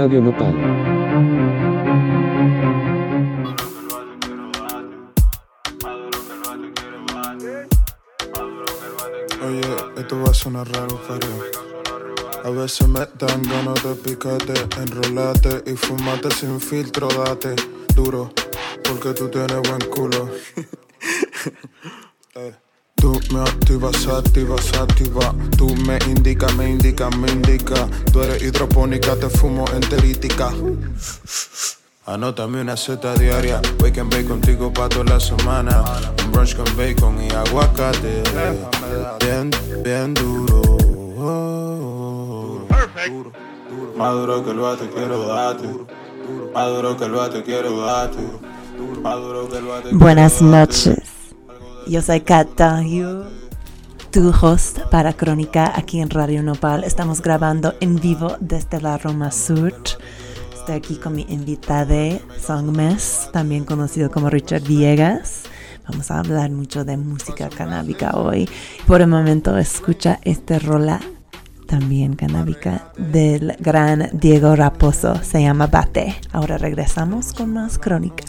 Radio Nopal. Oye, esto va a sonar raro, pero a veces me dan ganas de picarte, enrolate y fumate sin filtro, date duro, porque tú tienes buen culo. Me activas, activas, activa. Tú me indicas, me indica, me indica. Tú eres hidropónica, te fumo enterítica. Anótame una seta diaria. Wake and bake contigo pa' toda la semana. Un brunch con bacon y aguacate. Bien, bien duro. Duro, duro. Más duro que el bate, quiero darte. Más duro que el bate, quiero darte. Más duro que el bate. Buenas noches. Yo soy Kat tu host para Crónica aquí en Radio Nopal. Estamos grabando en vivo desde la Roma Sur. Estoy aquí con mi invitada Songmes, también conocido como Richard Viegas. Vamos a hablar mucho de música canábica hoy. Por el momento escucha este rola también canábica del gran Diego Raposo. Se llama Bate. Ahora regresamos con más crónica.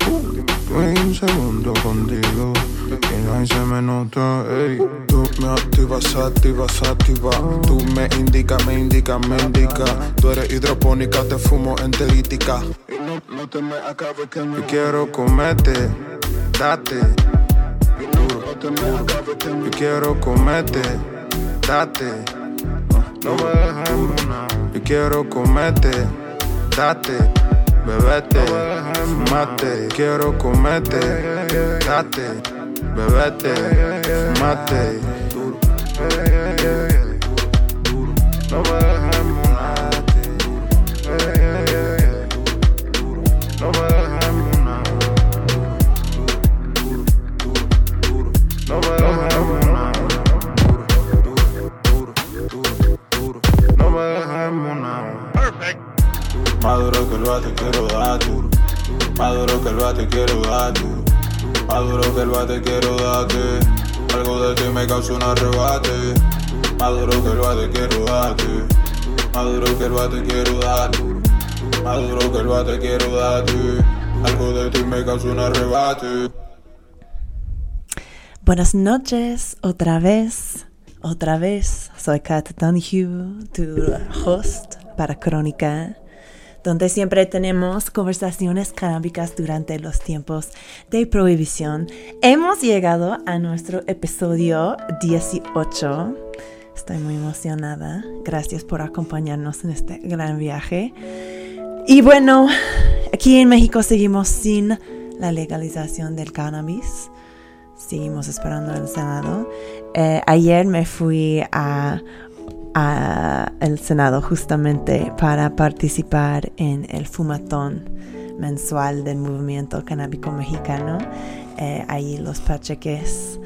Estoy un segundo contigo y ahí se me nota, ey. Tú me activas, activas, activa. Tú me indicas, me indica, me indica. Tú eres hidropónica, te fumo enterítica. Y no, no te me acabes que me... Yo quiero comerte, date. Duro, no me... Yo quiero comerte, date. No me dejes. Yo quiero comerte, date. Bebete, fumate, quiero comerte, date, bebete, fumate, duro, duro, no bate quiero darte. Más duro bate quiero darte. Algo de ti me causa un arrebate. Más duro bate quiero darte. Más duro bate quiero darte. Más duro bate quiero darte. Algo de ti me causa un arrebate. Buenas noches, otra vez, otra vez. Soy Kat Donahue, tu host para Crónica, donde siempre tenemos conversaciones canábicas durante los tiempos de prohibición. Hemos llegado a nuestro episodio 18. Estoy muy emocionada. Gracias por acompañarnos en este gran viaje. Y bueno, aquí en México seguimos sin la legalización del cannabis. Seguimos esperando el Senado. Eh, ayer me fui a, a el Senado justamente para participar en el fumatón mensual del movimiento canábico mexicano. Eh, ahí los pacheques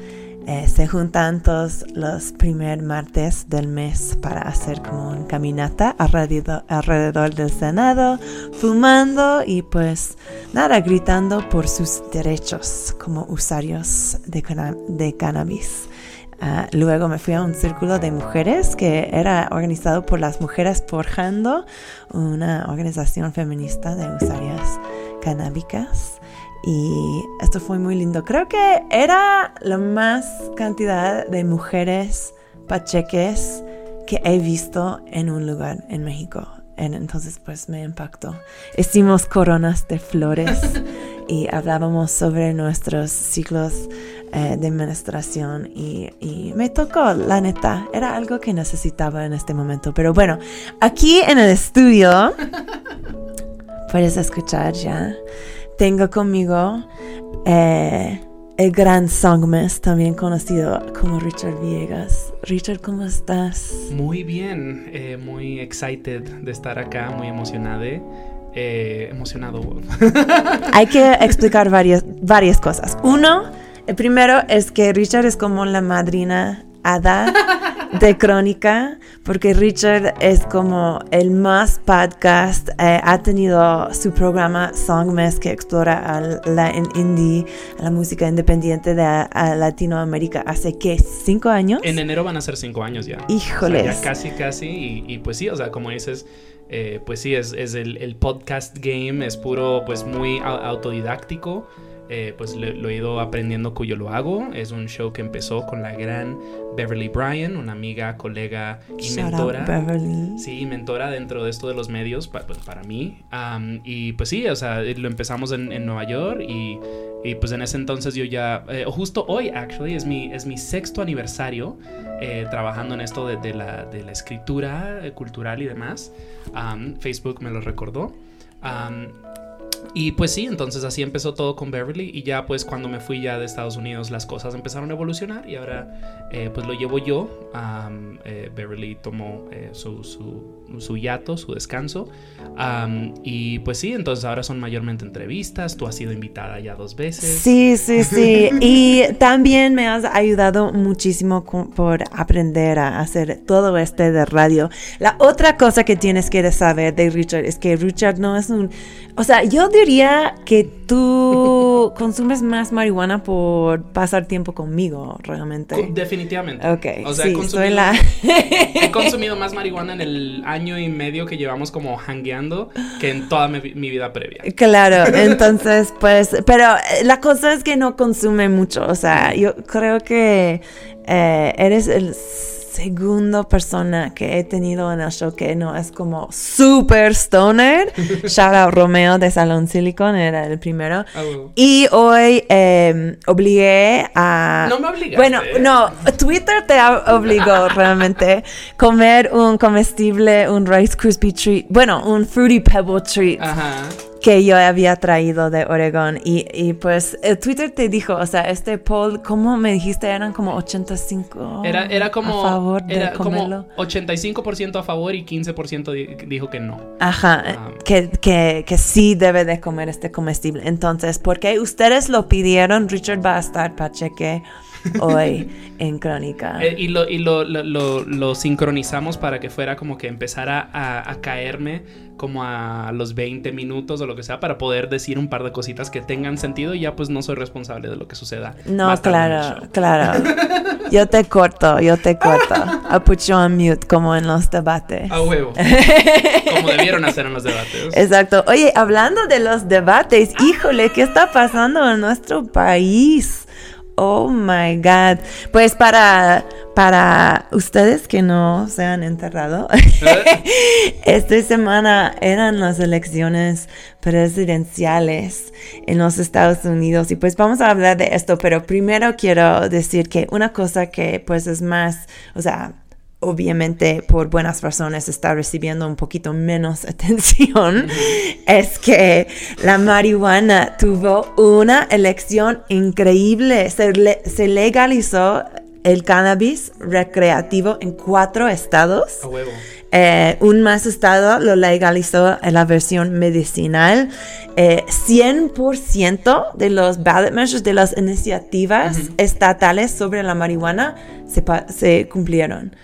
eh, se juntan todos los primer martes del mes para hacer como una caminata alrededor, alrededor del Senado, fumando y pues nada, gritando por sus derechos como usuarios de, de cannabis. Ah, luego me fui a un círculo de mujeres que era organizado por las Mujeres Forjando, una organización feminista de usuarias canábicas. Y esto fue muy lindo. Creo que era la más cantidad de mujeres pacheques que he visto en un lugar en México. En- Entonces, pues me impactó. Hicimos coronas de flores y hablábamos sobre nuestros ciclos eh, de menstruación y, y me tocó, la neta. Era algo que necesitaba en este momento. Pero bueno, aquí en el estudio, puedes escuchar ya, tengo conmigo eh, el gran Songmes, también conocido como Richard Viegas. Richard, ¿cómo estás? Muy bien, eh, muy excited de estar acá, muy emocionada. Eh, emocionado. Hay que explicar varias, varias cosas. Uno, el primero es que Richard es como la madrina hada de crónica, porque Richard es como el más podcast, eh, ha tenido su programa Songmes que explora a la en indie, a la música independiente de a Latinoamérica hace que cinco años. En enero van a ser cinco años ya. O sea, ya casi, casi. Y, y pues sí, o sea, como dices, eh, pues sí, es, es el, el, podcast game, es puro, pues muy autodidáctico. Eh, pues lo, he ido aprendiendo que yo lo hago. Es un show que empezó con la gran Beverly Bryan, una amiga, colega y mentora. Beverly. Sí, mentora dentro de esto de los medios pues, para mí. y pues sí, o sea, lo empezamos en, en Nueva York y, y, pues en ese entonces yo ya, eh, justo hoy, actually, es mi, es mi sexto aniversario eh, trabajando en esto de, de, la, de la, escritura cultural y demás. Facebook me lo recordó. Y pues sí, entonces así empezó todo con Beverly y ya pues cuando me fui ya de Estados Unidos las cosas empezaron a evolucionar y ahora eh, pues lo llevo yo. Eh, Beverly tomó eh, su, su, su, hiato, su descanso y pues sí, entonces ahora son mayormente entrevistas, tú has sido invitada ya dos veces. Sí, sí, sí. y también me has ayudado muchísimo por aprender a hacer todo este de radio. La otra cosa que tienes que saber de Richard es que Richard no es un... O sea, yo diría que tú consumes más marihuana por pasar tiempo conmigo, realmente. Definitivamente. Ok. O sea, sí, he, consumido, la... he consumido más marihuana en el año y medio que llevamos como hangueando que en toda mi, mi vida previa. Claro, entonces, pues, pero eh, la cosa es que no consume mucho. O sea, yo creo que eh, eres el segunda persona que he tenido en el show que no es como super stoner. Shout out Romeo de Salón Silicon, era el primero. Ah, y hoy eh, obligué a... No me obligaste. Bueno, no, Twitter te obligó realmente comer un comestible, un Rice Krispie treat, bueno, un Fruity Pebble treat. Ajá que yo había traído de Oregón. Y, y, pues el Twitter te dijo, o sea, este poll, ¿cómo me dijiste? Eran como 85 era, era como, a favor de era comerlo. como 85% a favor y 15% dijo que no. Ajá, Ah. que, que, que sí debe de comer este comestible. Entonces, porque ustedes lo pidieron, Richard va a estar para cheque hoy en Crónica. Eh, y lo, y lo, lo, lo, sincronizamos para que fuera como que empezara a, a, caerme como a los 20 minutos o lo que sea para poder decir un par de cositas que tengan sentido y ya pues no soy responsable de lo que suceda. No, claro, claro. Yo te corto, yo te corto. I put you on mute como en los debates. A huevo. como debieron hacer en los debates. Exacto. Oye, hablando de los debates, híjole, ¿qué está pasando en nuestro país? Oh my God. Pues para, para ustedes que no se han enterrado, esta semana eran las elecciones presidenciales en los Estados Unidos y pues vamos a hablar de esto, pero primero quiero decir que una cosa que pues es más, o sea, obviamente por buenas razones está recibiendo un poquito menos atención, es que la marihuana tuvo una elección increíble. Se, le- se legalizó el cannabis recreativo en cuatro estados. A huevo. Eh, un más estado lo legalizó en la versión medicinal. Eh, 100% de los ballot measures, de las iniciativas estatales sobre la marihuana, se cumplieron.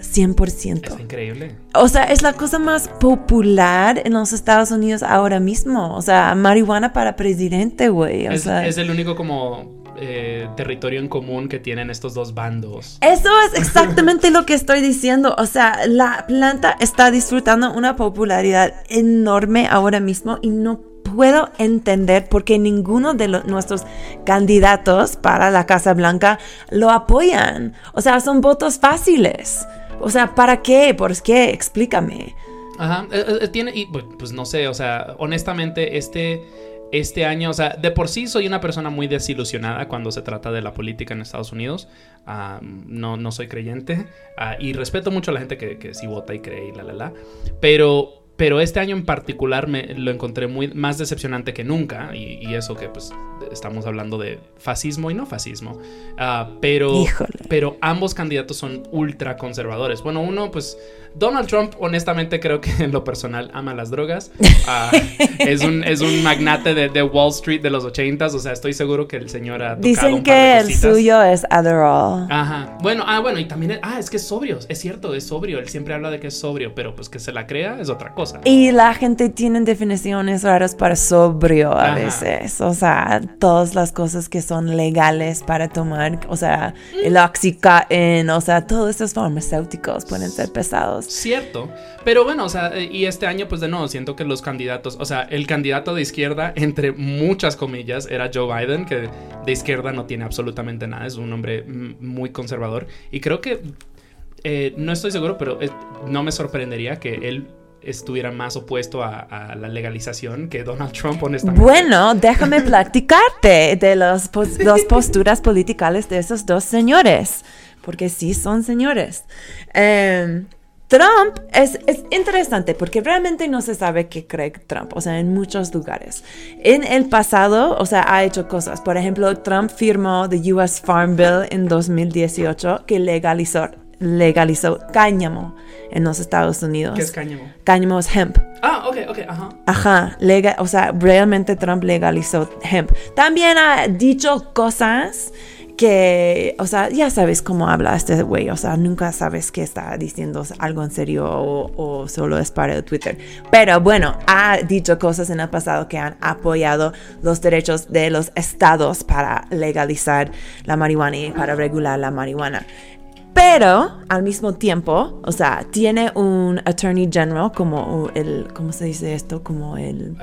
100%. Es increíble. O sea, es la cosa más popular en los Estados Unidos ahora mismo. O sea, marihuana para presidente, güey. O Es, sea, es el único como eh, territorio en común que tienen estos dos bandos. Eso es exactamente lo que estoy diciendo. O sea, la planta está disfrutando una popularidad enorme ahora mismo y no puedo entender por qué ninguno de lo- nuestros candidatos para la Casa Blanca lo apoyan. O sea, son votos fáciles. O sea, ¿para qué? ¿Por qué? Explícame. Ajá, eh, eh, tiene, y pues, pues, no sé, o sea, honestamente, este, este año, o sea, de por sí soy una persona muy desilusionada cuando se trata de la política en Estados Unidos. Ah, no, no soy creyente ah, y respeto mucho a la gente que, que sí vota y cree y la, la, la. Pero, pero este año en particular me lo encontré muy más decepcionante que nunca y, y eso que pues estamos hablando de fascismo y no fascismo. Ah, pero, Híjole. pero ambos candidatos son ultra conservadores. Bueno, uno pues Donald Trump, honestamente, creo que en lo personal ama las drogas. Ah, es, un, es un magnate de, de Wall Street de los 80s. O sea, estoy seguro que el señor ha tocado Dicen un par de que el cositas. suyo es Adderall. Ajá. Bueno, ah, bueno, y también. Ah, es que es sobrio. Es cierto, es sobrio. Él siempre habla de que es sobrio, pero pues que se la crea es otra cosa. Cosa. Y la gente tiene definiciones raras para sobrio a Ajá. veces. O sea, todas las cosas que son legales para tomar, o sea, el oxycontin, o sea, todos estos farmacéuticos pueden ser pesados. Cierto, pero bueno, o sea, eh, y este año pues de nuevo siento que los candidatos, o sea, el candidato de izquierda, entre muchas comillas, era Joe Biden, que de izquierda no tiene absolutamente nada, es un hombre muy conservador, y creo que, eh, no estoy seguro, pero eh, no me sorprendería que él estuviera más opuesto a, a la legalización que Donald Trump, honestamente. Bueno, déjame platicarte de las pos- dos posturas políticas de esos dos señores, porque sí son señores. Em, Trump es, es interesante porque realmente no se sabe qué cree Trump, o sea, en muchos lugares. En el pasado, o sea, ha hecho cosas. Por ejemplo, Trump firmó the US Farm Bill en 2018 que legalizó, legalizó cáñamo en los Estados Unidos. ¿Qué es cáñamo? Cáñamo es hemp. Ah, ok, ok, ajá. Ajá, lega- o sea, realmente Trump legalizó hemp. También ha dicho cosas que, o sea, ya sabes cómo habla este güey, o sea, nunca sabes que está diciendo algo en serio o, o solo es para el Twitter. Pero bueno, ha dicho cosas en el pasado que han apoyado los derechos de los estados para legalizar la marihuana y para regular la marihuana. Pero al mismo tiempo, o sea, tiene un attorney general como el, ¿cómo se dice esto? Como el,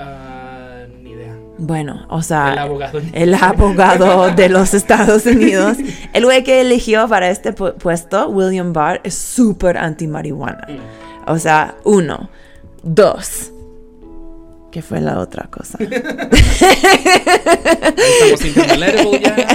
ni idea. bueno, o sea, El abogado. el abogado de los Estados Unidos. El güey que eligió para este pu- puesto, William Barr, es súper anti-marihuana. O sea, uno. Dos. ¿Qué fue la otra cosa? Estamos ya.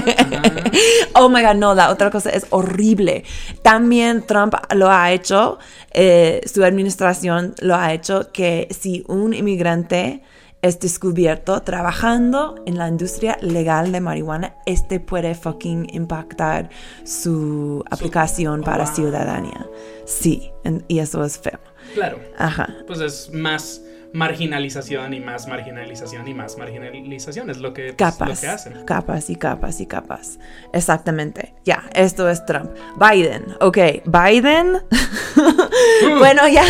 Oh my god, no, la otra cosa es horrible. También Trump lo ha hecho, eh, su administración lo ha hecho que si un inmigrante es descubierto trabajando en la industria legal de marihuana, este puede fucking impactar su aplicación para ciudadanía. Sí, y eso es feo. Claro. Ajá. Pues es más marginalización y más marginalización y más marginalización. Es lo que, pues, Capas, lo que hacen. capas y capas y capas. Exactamente. Ya, esto es Trump. Biden, ok, Biden. bueno, ya,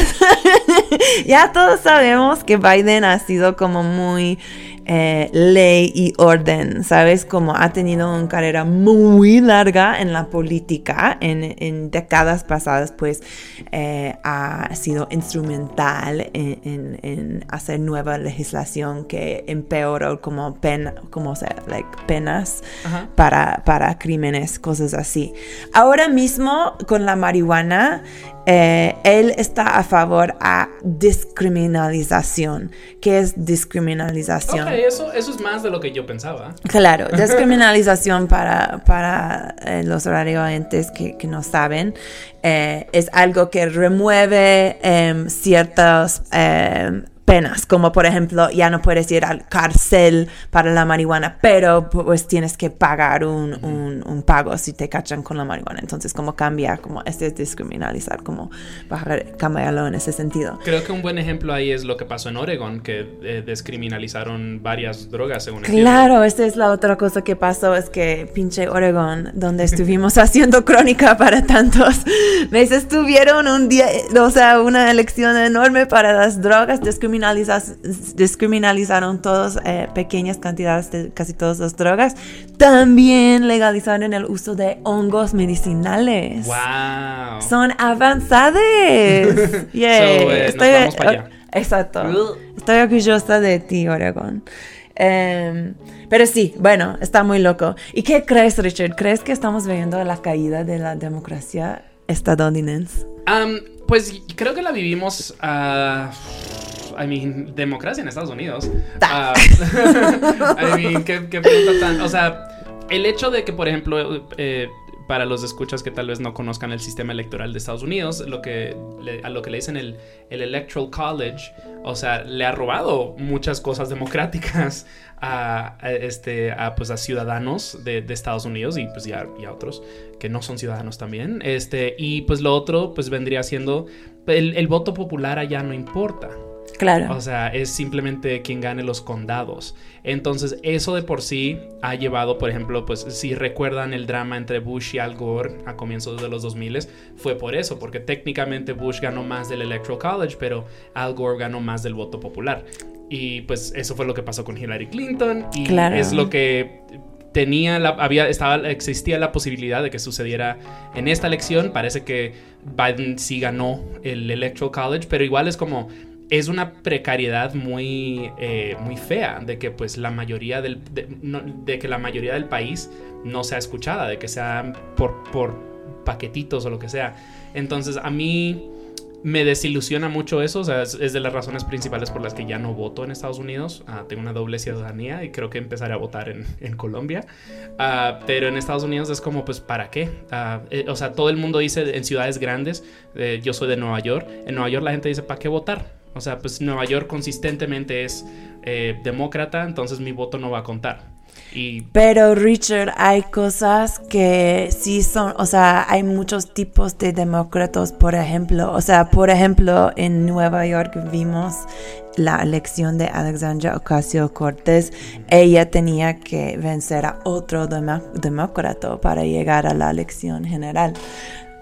ya todos sabemos que Biden ha sido como muy eh, ley y orden, ¿sabes? Como ha tenido una carrera muy larga en la política, en, en décadas pasadas, pues eh, ha sido instrumental en, en- en hacer nueva legislación que empeoró como pena, como sea, like, penas Ajá. para, para crímenes, cosas así. Ahora mismo con la marihuana, eh, él está a favor a descriminalización. ¿Qué es descriminalización? Ok, eso, eso es más de lo que yo pensaba. Claro, descriminalización para, para eh, los radioentes que, que no saben eh, es algo que remueve em, ciertas em, penas, como por ejemplo ya no puedes ir al cárcel para la marihuana, pero pues tienes que pagar un, un- un pago si te cachan con la marihuana. Entonces como cambia, como este es descriminalizar, como bajar, cambiarlo en ese sentido. Creo que un buen ejemplo ahí es lo que pasó en Oregon, que eh, descriminalizaron varias drogas, según entiendo. Claro, esta es la otra cosa que pasó, es que pinche Oregon, donde estuvimos haciendo crónica para tantos meses, tuvieron un día, o sea, una elección enorme para las drogas, descriminalizas- descriminalizaron todas eh, pequeñas cantidades de casi todas las drogas, también legalizaron el uso de hongos medicinales. Wow. Son avanzados. Yay. So, eh, nos vamos para allá. Exacto. Estoy orgullosa de ti, Oregon. Em, pero sí, bueno, está muy loco. ¿Y qué crees, Richard? ¿Crees que estamos viendo la caída de la democracia estadounidense? Am, pues creo que la vivimos. ah, I mean, democracia en Estados Unidos. Ah, I mean, ¿qué, qué pregunta tan. O sea, el hecho de que, por ejemplo, eh, para los escuchas que tal vez no conozcan el sistema electoral de Estados Unidos, lo que le- a lo que le dicen el, el Electoral College, o sea, le ha robado muchas cosas democráticas a, a, este, a, pues, a ciudadanos de, de Estados Unidos y, pues, y, a, y a otros que no son ciudadanos también. Este, y pues lo otro, pues vendría siendo, el, el voto popular allá no importa. Claro. O sea, es simplemente quien gane los condados. Entonces, eso de por sí ha llevado, por ejemplo, pues si recuerdan el drama entre Bush y Al Gore a comienzos de los 2000, fue por eso, porque técnicamente Bush ganó más del Electoral College, pero Al Gore ganó más del voto popular. Y pues eso fue lo que pasó con Hillary Clinton y Claro. es lo que tenía la, había estaba existía la posibilidad de que sucediera en esta elección. Parece que Biden sí ganó el Electoral College, pero igual es como es una precariedad muy eh, muy fea de que pues la mayoría del de, que la mayoría del país no sea escuchada, de que sea por por paquetitos o lo que sea. Entonces a mí me desilusiona mucho eso, o sea, es, es de las razones principales por las que ya no voto en Estados Unidos. Ah, tengo una doble ciudadanía y creo que empezaré a votar en, en Colombia. Ah, pero en Estados Unidos es como, pues, ¿para qué? Ah, eh, o sea, todo el mundo dice en ciudades grandes, eh, yo soy de Nueva York, en Nueva York la gente dice, ¿para qué votar? O sea, pues Nueva York consistentemente es eh, demócrata, entonces mi voto no va a contar. Pero Richard, hay cosas que sí son, o sea, hay muchos tipos de demócratas, por ejemplo, o sea, por ejemplo, en Nueva York vimos la elección de Alexandria Ocasio-Cortez, ella tenía que vencer a otro demócrata para llegar a la elección general.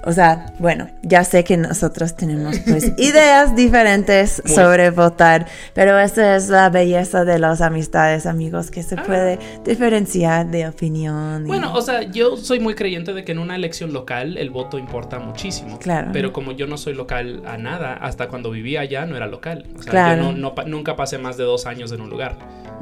O sea, bueno, ya sé que nosotros tenemos pues ideas diferentes Muy. sobre votar, pero esa es la belleza de las amistades, amigos, que se Ah. puede diferenciar de opinión. y- Bueno, o sea, yo soy muy creyente de que en una elección local el voto importa muchísimo. Claro. Pero como yo no soy local a nada, hasta cuando vivía allá no era local. O sea, Claro. yo no, no nunca pasé más de dos años en un lugar.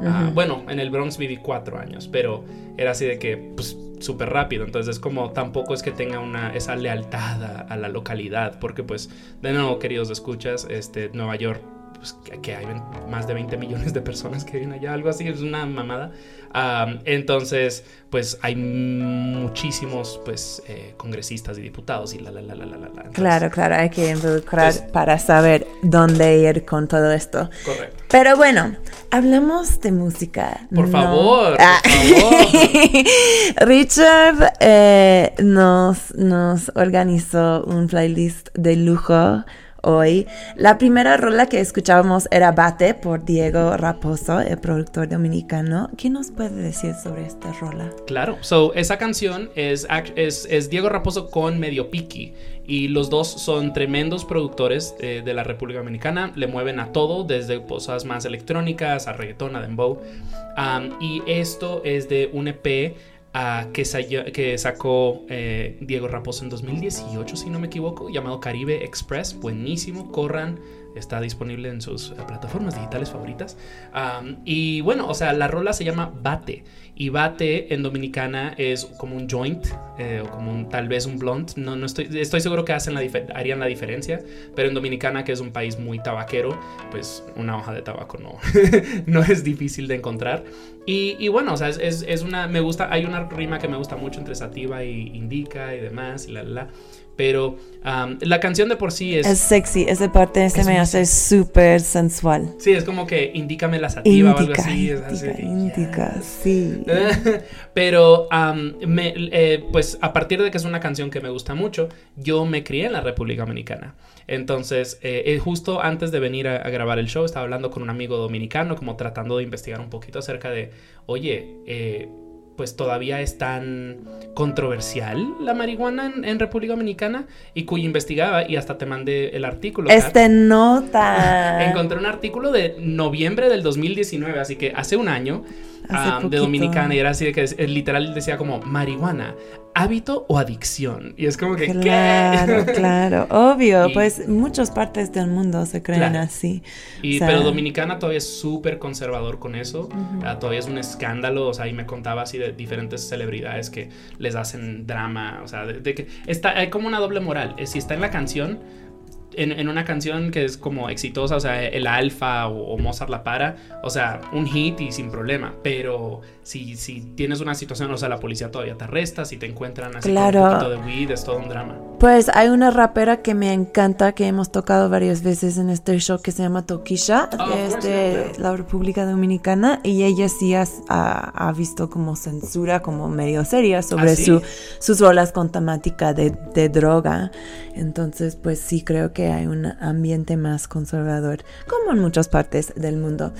Ah, bueno, en el Bronx viví cuatro años, pero era así de que, pues, súper rápido. Entonces, es como tampoco es que tenga una, esa lealtad a, a la localidad, porque, pues, de nuevo, queridos escuchas, este, Nueva York. Pues, que, que hay más de 20 millones de personas que viven allá, algo así, es una mamada. Am, entonces, pues hay muchísimos pues eh, congresistas y diputados y la la la la la la. Entonces, Claro, claro, hay que involucrar Pues- para saber dónde ir con todo esto. Correcto. Pero bueno, hablamos de música. Por ¿no? favor, por Ah. favor. Richard eh, nos, nos organizó un playlist de lujo hoy. La primera rola que escuchábamos era Bate por Diego Raposo, el productor dominicano. ¿Qué nos puede decir sobre esta rola? Claro, so esa canción es, es, es Diego Raposo con Medio Piki y los dos son tremendos productores eh, de la República Dominicana, le mueven a todo, desde cosas más electrónicas a reggaetón, a dembow. Y esto es de un EP que, sa- que sacó eh, Diego Raposo en 2018, si no me equivoco, llamado Caribe Express, buenísimo, corran. Está disponible en sus eh, plataformas digitales favoritas. Y bueno, o sea, la rola se llama Bate. Y bate en dominicana es como un joint eh, o como un, tal vez un blunt. No, no estoy, estoy seguro que hacen la harían la diferencia. Pero en dominicana, que es un país muy tabaquero, pues una hoja de tabaco no, no es difícil de encontrar. Y, y bueno, o sea, es, es, es una. Me gusta. Hay una rima que me gusta mucho entre sativa y indica y demás. Y la, la, la. Pero la canción de por sí es. Es sexy, esa parte se Es me hace súper sensual. sí, es como que indícame la sativa o algo Indica, así. es así, indica, sí. Pero, me- eh, pues a partir de que es una canción que me gusta mucho, yo me crié en la República Dominicana. Entonces, eh, eh, justo antes de venir a, a grabar el show, estaba hablando con un amigo dominicano, como tratando de investigar un poquito acerca de, oye, eh, pues todavía es tan controversial la marihuana en, en República Dominicana y cuya investigaba y hasta te mandé el artículo. Kat. Este nota. Encontré un artículo de noviembre del 2019, así que hace un año, Hace ah, de. Dominicana, y era así de que eh, literal decía como marihuana, hábito o adicción. Y es como que, Claro, ¿qué? claro, obvio, Y- pues muchas partes del mundo se creen Claro. así. Y, O sea, pero Dominicana todavía es súper conservador con eso. Todavía es un escándalo. O sea, y me contaba así de diferentes celebridades que les hacen drama. O sea, de, de que está, hay como una doble moral. Si está en la canción, en, en una canción que es como exitosa, o sea, el Alfa o, o Mozart la para, o sea, un hit y sin problema. Pero si, si tienes una situación, o sea, la policía todavía te arresta, si te encuentran así Claro. con un poquito de weed, es todo un drama. Pues hay una rapera que me encanta que hemos tocado varias veces en este show que se llama Tokisha, Ah, of es de la República Dominicana y ella sí has- ha, ha visto como censura como medio seria sobre ¿Ah, sí? su, sus rolas con temática de, de droga. Entonces, pues sí creo que que hay un ambiente más conservador, como en muchas partes del mundo.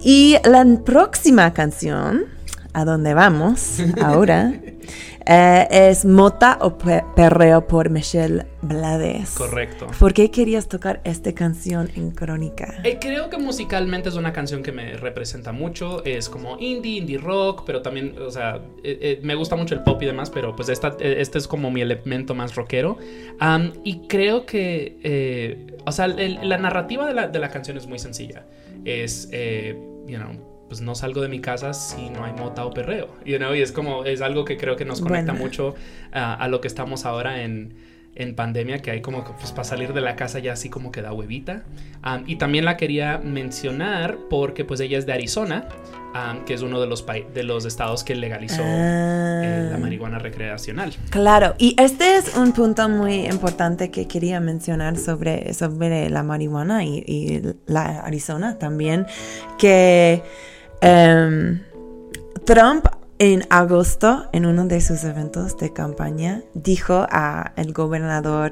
Y la próxima canción, a donde vamos ahora, eh, es Mota o Pe- Perreo por Michelle Blades. Correcto. ¿Por qué querías tocar esta canción en Crónica? Eh, creo que musicalmente es una canción que me representa mucho. Es como indie, indie rock, pero también, o sea, eh, me gusta mucho el pop y demás, pero pues esta, este es como mi elemento más rockero. Y creo que, o sea, el- la narrativa de la, de la canción es muy sencilla. Es, you know, pues no salgo de mi casa si no hay mota o perreo, you know, y es como, es algo que creo que nos conecta mucho a, a lo que estamos ahora en, en pandemia, que hay como que pues para salir de la casa ya así como que da huevita. Y también la quería mencionar porque pues ella es de Arizona, que es uno de los, de los estados que legalizó eh, la Ah. marihuana recreacional. Claro, y este es un punto muy importante que quería mencionar sobre, sobre la marihuana y, y la Arizona también, que em, Trump en agosto, en uno de sus eventos de campaña, dijo a el gobernador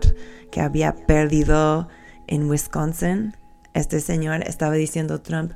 que había perdido en Wisconsin. Este señor estaba diciendo Trump,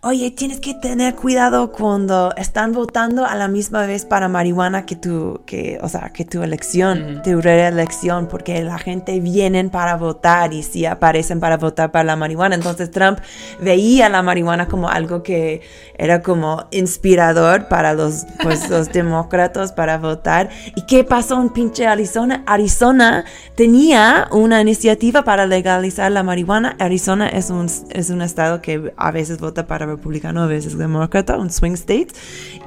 oye, tienes que tener cuidado cuando están votando a la misma vez para marihuana que tu, que, o sea, que tu elección, tu reelección, porque la gente viene para votar y si aparecen para votar para la marihuana. Entonces Trump veía la marihuana como algo que era como inspirador para los, pues, los demócratas para votar. ¿Y qué pasó en pinche Arizona? Arizona tenía una iniciativa para legalizar la marihuana. Arizona es un, es un estado que a veces vota para republicano, a veces demócrata, un swing state,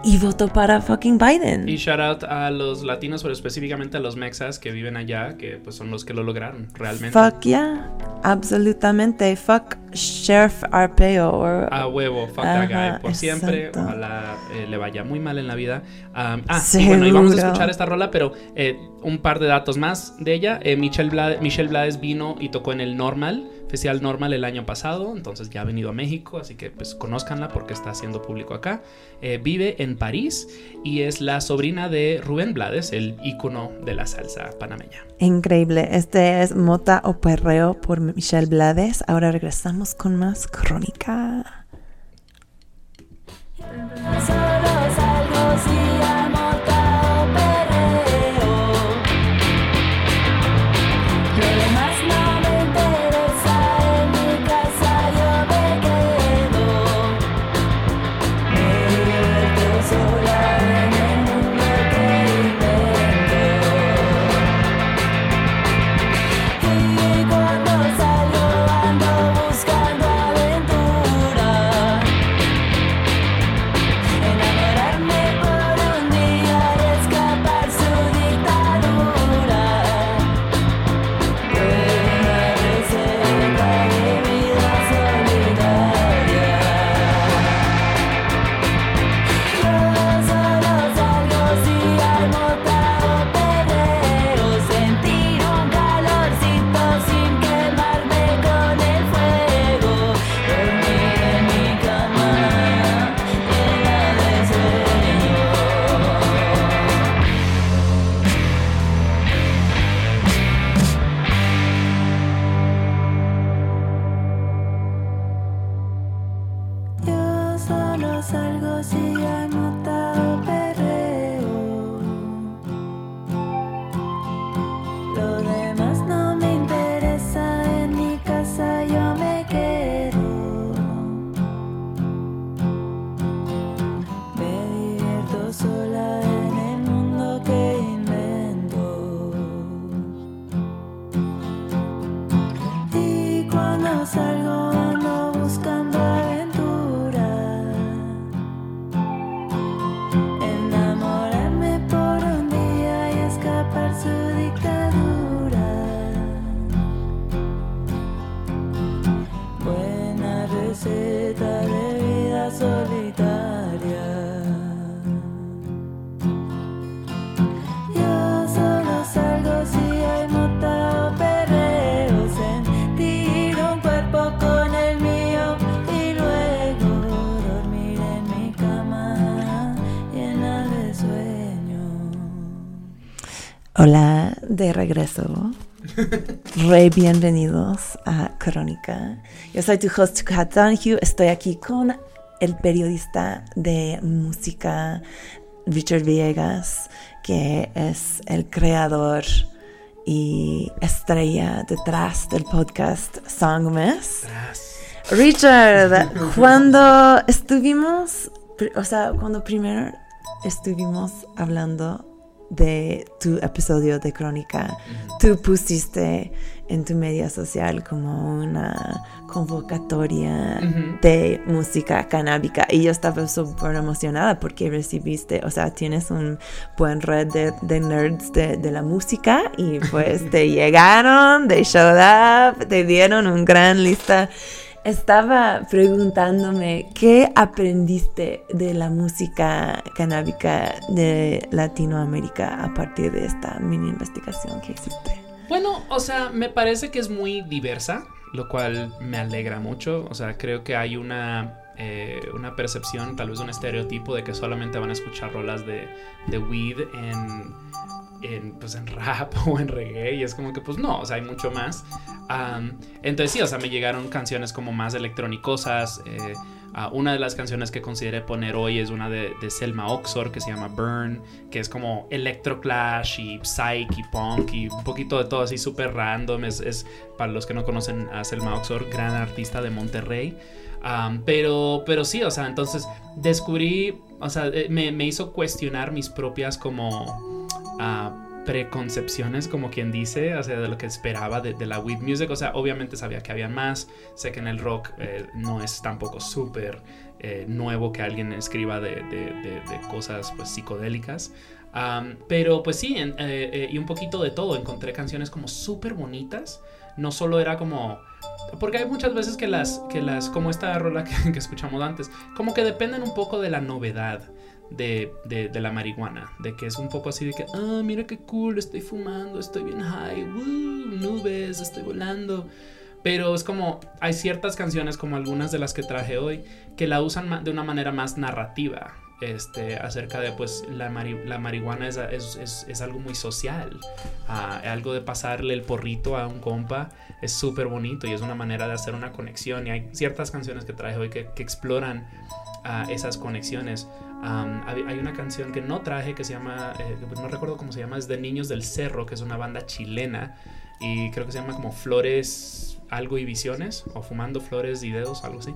y votó para fucking Biden. Y shout out a los latinos, pero específicamente a los mexas que viven allá, que pues son los que lo lograron realmente. Fuck yeah, absolutamente. Fuck Sheriff Arpeo. or- A huevo, fuck that Ajá, guy. Por siempre, exacto. ojalá eh, le vaya muy mal en la vida. Um, ah, y bueno, y vamos a escuchar esta rola, pero eh, un par de datos más de ella. Eh, Michelle, Blades, Michelle Blades vino y tocó en el Normal, Festival Normal el año pasado, entonces ya ha venido a México, así que pues conózcanla porque está haciendo público acá. Eh, vive en París y es la sobrina de Rubén Blades, el ícono de la salsa panameña. Increíble. Este es Mota o Perreo por Michelle Blades. Ahora regresamos con más crónica. De regreso. Re bienvenidos a Crónica. Yo soy tu host, Kat Donahue. Estoy aquí con el periodista de música, Richard Villegas, que es el creador y estrella detrás del podcast Songmas. Richard, cuando estuvimos, o sea, cuando primero estuvimos hablando de tu episodio de Crónica, tú pusiste en tu media social como una convocatoria de música canábica y yo estaba súper emocionada porque recibiste, o sea, tienes un buen red de, de nerds de, de la música y pues te llegaron, they showed up, te dieron un gran lista. Estaba preguntándome qué aprendiste de la música canábica de Latinoamérica a partir de esta mini investigación que hiciste. Bueno, o sea, me parece que es muy diversa, lo cual me alegra mucho. O sea, creo que hay una, eh, una percepción, tal vez un estereotipo de que solamente van a escuchar rolas de, de weed en, en, pues, en rap o en reggae. Y es como que, pues no, o sea, hay mucho más. Entonces sí, o sea, me llegaron canciones como más electrónicosas. eh, una de las canciones que consideré poner hoy es una de, Selma Oxor que se llama Burn, que es como electroclash y psych y punk y un poquito de todo así súper random. Es, para los que no conocen a Selma Oxor, gran artista de Monterrey. Am, pero, pero sí, o sea, entonces descubrí, o sea, eh, me, me hizo cuestionar mis propias como preconcepciones, como quien dice, o sea, de lo que esperaba de, la weed music. O sea, obviamente sabía que había más. Sé que en el rock eh, no es tampoco súper eh, nuevo que alguien escriba de, cosas pues psicodélicas. Pero pues sí, eh, y un poquito de todo. Encontré canciones como súper bonitas. No solo era como... Porque hay muchas veces que las, que las como esta rola que escuchamos antes, como que dependen un poco de la novedad de, de- la marihuana. De que es un poco así de que, ah, mira qué cool, estoy fumando, estoy bien high, woo, nubes, estoy volando. Pero es como, hay ciertas canciones como algunas de las que traje hoy que la usan de una manera más narrativa. Este, acerca de pues la, mari- la marihuana es, es- es- es algo muy social Ah, algo de pasarle el porrito a un compa es súper bonito y es una manera de hacer una conexión y hay ciertas canciones que traje hoy que exploran ah, esas conexiones. Hay, una canción que no traje que se llama eh, no recuerdo cómo se llama es de Niños del Cerro que es una banda chilena y creo que se llama como Flores algo y visiones o fumando flores y dedos algo así.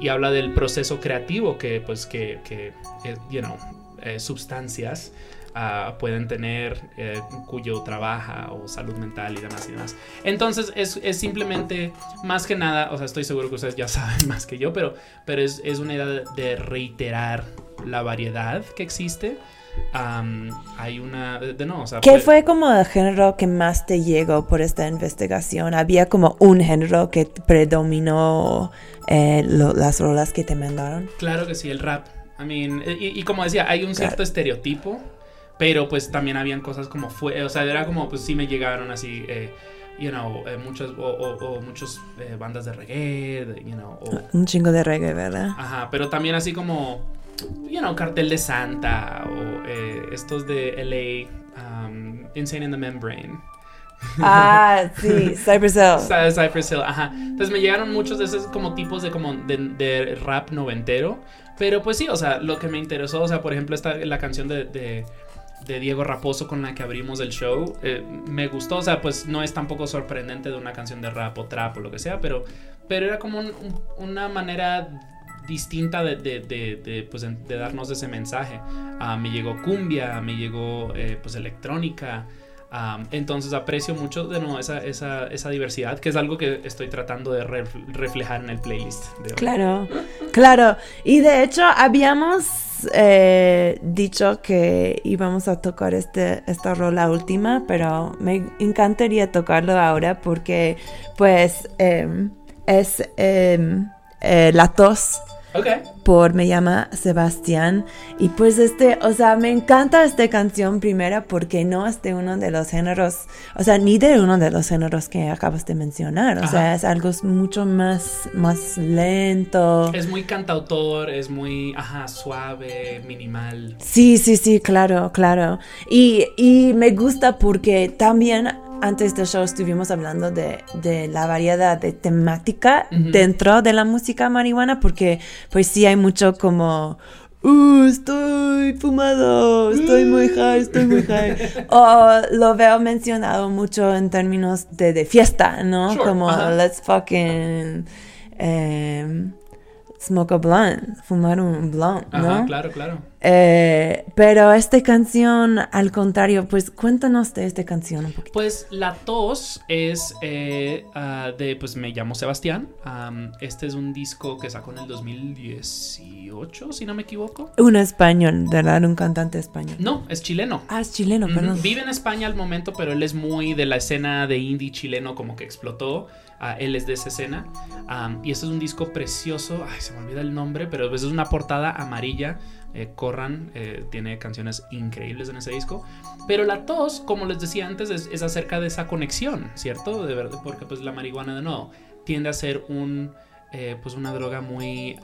Y habla del proceso creativo que pues que, que eh, you know eh, sustancias ah, pueden tener eh, cuyo trabaja o salud mental y demás y demás entonces es, es simplemente más que nada o sea estoy seguro que ustedes ya saben más que yo pero pero es, es una idea de, reiterar la variedad que existe Um, hay una de, de no o sea ¿Qué pues- fue como el género que más te llegó por esta investigación? ¿Había como un género que predominó eh, lo- las rolas que te mandaron? Claro que sí, el rap. I mean, y, y como decía, hay un cierto Claro. estereotipo, pero pues también habían cosas como fue, o sea, era como, pues sí me llegaron así, eh, you know, eh, muchos, o, o- o muchos eh, bandas de reggae, de, you know, o, Un chingo de reggae, ¿verdad? ajá, pero también así como, you know, Cartel de Santa, o eh, estos de LA, um, Insane in the Membrane. Ah, sí, Cypress Hill. Cy- Cypress Hill, ajá. Entonces me llegaron muchos de esos como tipos de como de, de rap noventero. Pero pues sí, o sea, lo que me interesó, o sea, por ejemplo, esta, la canción de, de, de Diego Raposo con la que abrimos el show, eh, me gustó, o sea, pues no es tampoco sorprendente de una canción de rap o trap o lo que sea, pero, pero era como un- un- una manera distinta de, de, de, pues, de darnos ese mensaje. Ah, me llegó cumbia, me llegó eh, pues electrónica. Am, entonces aprecio mucho de nuevo esa, esa, esa diversidad, que es algo que estoy tratando de ref- reflejar en el playlist. Claro, claro. Y de hecho habíamos eh, dicho que íbamos a tocar este, esta rola última, pero me encantaría tocarlo ahora porque pues em, es em, eh, la tos Ok. por Me llama Sebastián. Y pues este, o sea, me encanta esta canción primera porque no es de uno de los géneros, o sea, ni de uno de los géneros que acabas de mencionar. O Ajá. sea, es algo mucho más, más lento. Es muy cantautor, es muy, ajá, suave, minimal. Sí, sí, sí, claro, claro. Y, y me gusta porque también antes del show estuvimos hablando de, de la variedad de temática dentro de la música marihuana, porque pues sí hay mucho como... "Uh, estoy fumado, estoy muy high, estoy muy high. o lo veo mencionado mucho en términos de, de fiesta, ¿no? Sure, Como let's fucking em, smoke a blunt, fumar un blunt, ¿no? Ajá, claro, claro. Eh, pero esta canción, al contrario, pues cuéntanos de esta canción un poquito. Pues La Tos es eh, ah, de, pues me llamo Sebastián. Am, este es un disco que sacó en el 2018, si no me equivoco. Un español, ¿verdad? Un cantante español. No, es chileno. Ah, es chileno, perdón. Vive en España al momento, pero él es muy de la escena de indie chileno, como que explotó. Ah, él es de esa escena. Am, y este es un disco precioso. Ay, se me olvida el nombre, pero es una portada amarilla. Eh, Corran eh, tiene canciones increíbles en ese disco. Pero la tos, como les decía antes, es, es acerca de esa conexión, ¿cierto? De verdad, porque pues la marihuana de nuevo tiende a ser un, eh, pues una droga muy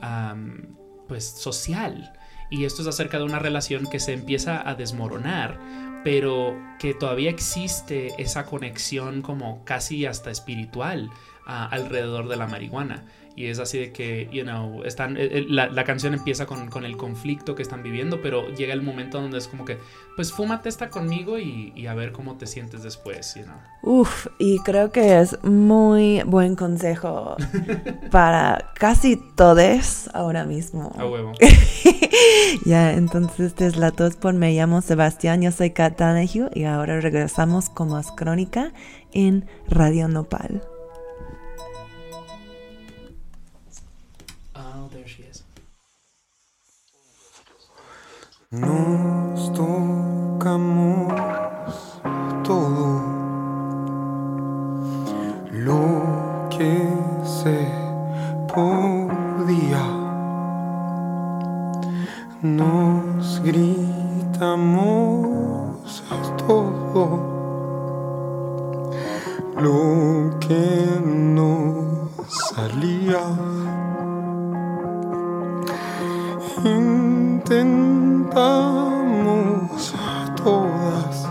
pues social. Y esto es acerca de una relación que se empieza a desmoronar, pero que todavía existe esa conexión como casi hasta espiritual ah, alrededor de la marihuana. Y es así de que, you know, están, eh, eh, la, la canción empieza con, con el conflicto que están viviendo, pero llega el momento donde es como que, pues fúmate esta conmigo y, y a ver cómo te sientes después, you know. Uf, y creo que es muy buen consejo para casi todos ahora mismo. A huevo. ya, entonces esta es la tos por Me llamo Sebastián, yo soy Kat Donahue y ahora regresamos con más crónica en Radio Nopal. Nos tocamos todo lo que se podía. Nos gritamos todo lo que no salía. Intentamos todas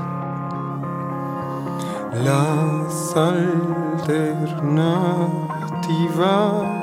las alternativas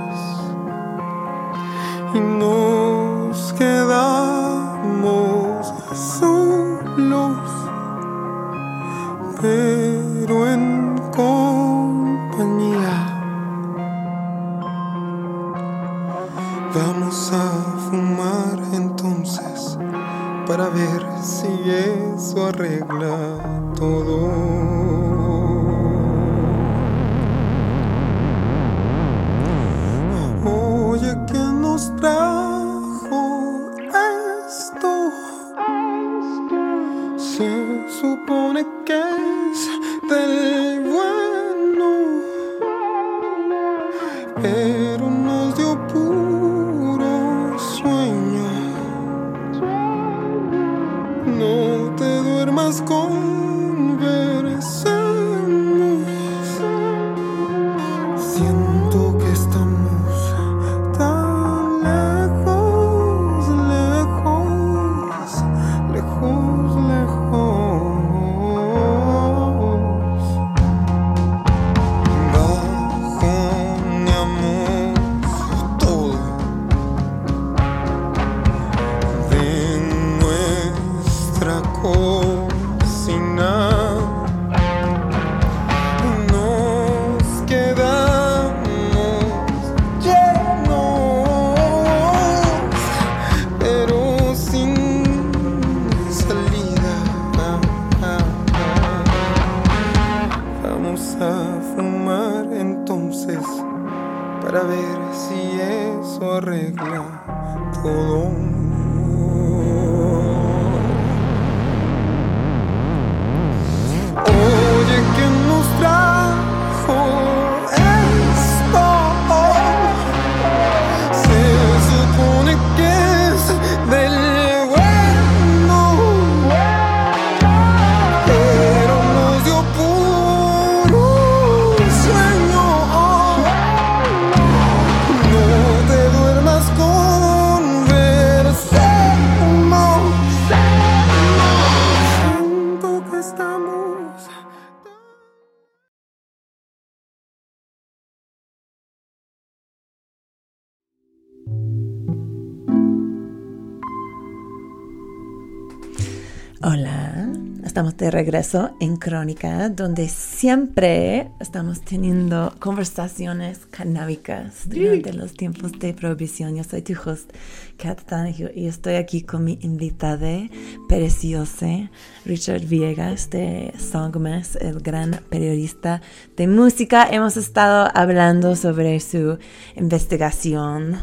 de regreso en Crónica, donde siempre estamos teniendo conversaciones canábicas durante los tiempos de prohibición. Yo soy tu host, Kat Tannehill, y estoy aquí con mi invitada preciosa, Richard Viegas de Songmas, el gran periodista de música. Hemos estado hablando sobre su investigación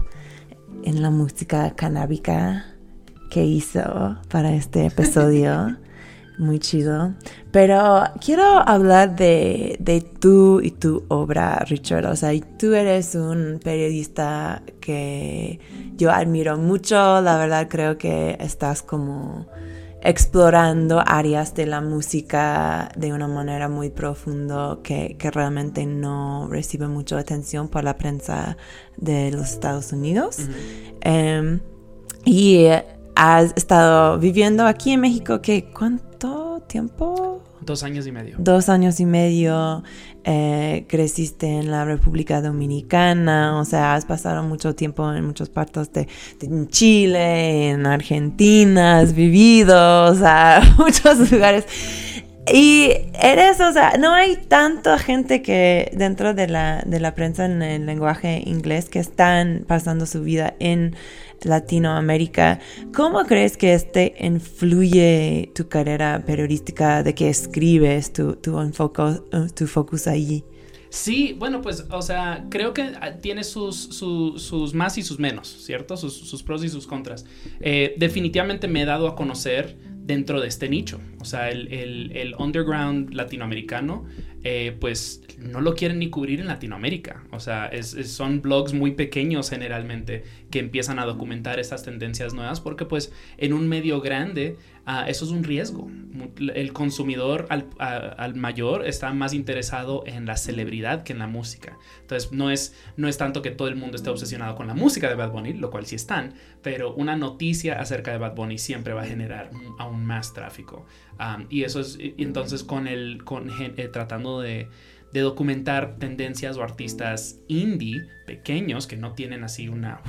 en la música canábica que hizo para este episodio. Muy chido. Pero quiero hablar de, de, tú y tu obra, Richard. O sea, tú eres un periodista que yo admiro mucho. La verdad creo que estás como explorando áreas de la música de una manera muy profunda que, que realmente no recibe mucha atención por la prensa de los Estados Unidos. Em, y has estado viviendo aquí en México, ¿qué? ¿Cuánto tiempo? Dos años y medio. Dos años y medio. Eh, creciste en la República Dominicana, o sea, has pasado mucho tiempo en muchas partes de, de Chile, en Argentina, has vivido, o sea, muchos lugares. Y eres, o sea, no hay tanta gente que dentro de la, de la prensa en el lenguaje inglés que están pasando su vida en Latinoamérica. ¿Cómo crees que este influye tu carrera periodística, de que escribes, tu, tu, enfoco, tu focus allí? Sí, bueno, pues, o sea, creo que tiene sus, sus, sus más y sus menos, ¿cierto? Sus, sus pros y sus contras. Eh, definitivamente me he dado a conocer dentro de este nicho. O sea, el, el, underground latinoamericano, eh, pues no lo quieren ni cubrir en Latinoamérica. O sea, es, son blogs muy pequeños generalmente que empiezan a documentar estas tendencias nuevas porque pues en un medio grande uh, eso es un riesgo. El consumidor al, a, al, mayor está más interesado en la celebridad que en la música. Entonces no es, no es tanto que todo el mundo esté obsesionado con la música de Bad Bunny, lo cual sí están, pero una noticia acerca de Bad Bunny siempre va a generar aún más tráfico. Um, y eso es entonces con el con, eh, tratando de, de, documentar tendencias o artistas indie pequeños que no tienen así una,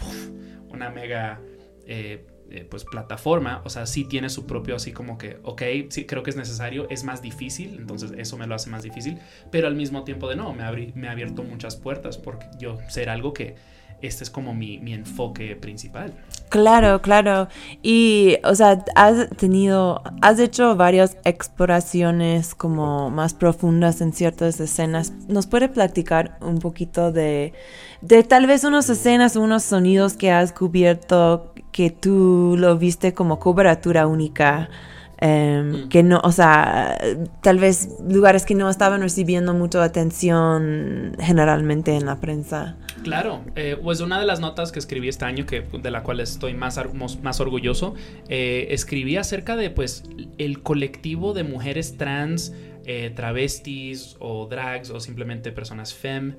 una mega eh, eh, pues plataforma, o sea, sí tiene su propio así como que, ok, sí creo que es necesario, es más difícil, entonces eso me lo hace más difícil, pero al mismo tiempo de no, me, abrí, me ha abierto muchas puertas porque yo ser algo que este es como mi, mi, enfoque principal. Claro, claro. Y, o sea, has tenido, has hecho varias exploraciones como más profundas en ciertas escenas. ¿Nos puede platicar un poquito de, de tal vez unas escenas unos sonidos que has cubierto que tú lo viste como cobertura única? Um, mm. que no, o sea, tal vez lugares que no estaban recibiendo mucha atención generalmente en la prensa. Claro, eh, pues una de las notas que escribí este año, que, de la cual estoy más, más orgulloso, eh, escribí acerca de pues el colectivo de mujeres trans, eh, travestis o drags o simplemente personas fem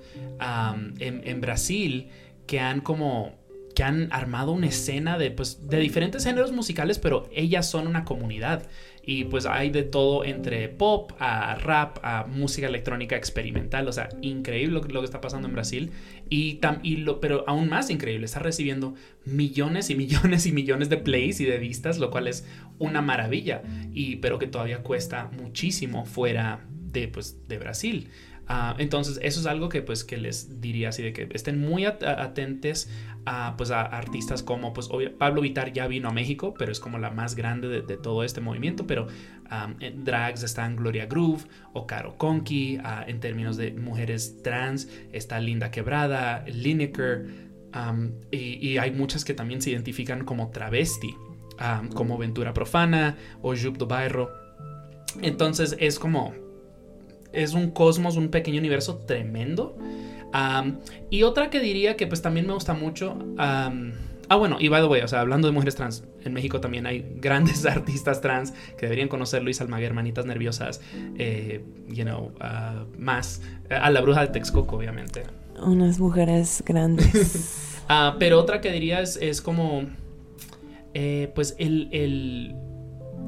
en, en Brasil que han como que han armado una escena de, pues, de diferentes géneros musicales, pero ellas son una comunidad. Y pues hay de todo entre pop a rap a música electrónica experimental. O sea, increíble lo, que está pasando en Brasil. Y, tam, y lo, pero aún más increíble, está recibiendo millones y millones y millones de plays y de vistas, lo cual es una maravilla. Y, pero que todavía cuesta muchísimo fuera de, pues, de Brasil. Uh, entonces, eso es algo que pues que les diría así de que estén muy at atentes a, pues, a artistas como pues Pablo Vitar ya vino a México, pero es como la más grande de, todo este movimiento, pero um, en drags están Gloria Groove o Caro Conky, uh, en términos de mujeres trans está Linda Quebrada, Lineker, y, hay muchas que también se identifican como travesti, como Ventura Profana o Jup do Bairro. Entonces es como es un cosmos, un pequeño universo tremendo. Um, y otra que diría que pues también me gusta mucho. Um, ah, bueno, y by the way, o sea, hablando de mujeres trans, en México también hay grandes artistas trans que deberían conocer Luis Almaguer, Manitas Nerviosas, eh, you know, uh, más. A la bruja de Texcoco, obviamente. Unas mujeres grandes. uh, pero otra que diría es, es como, eh, pues el, el,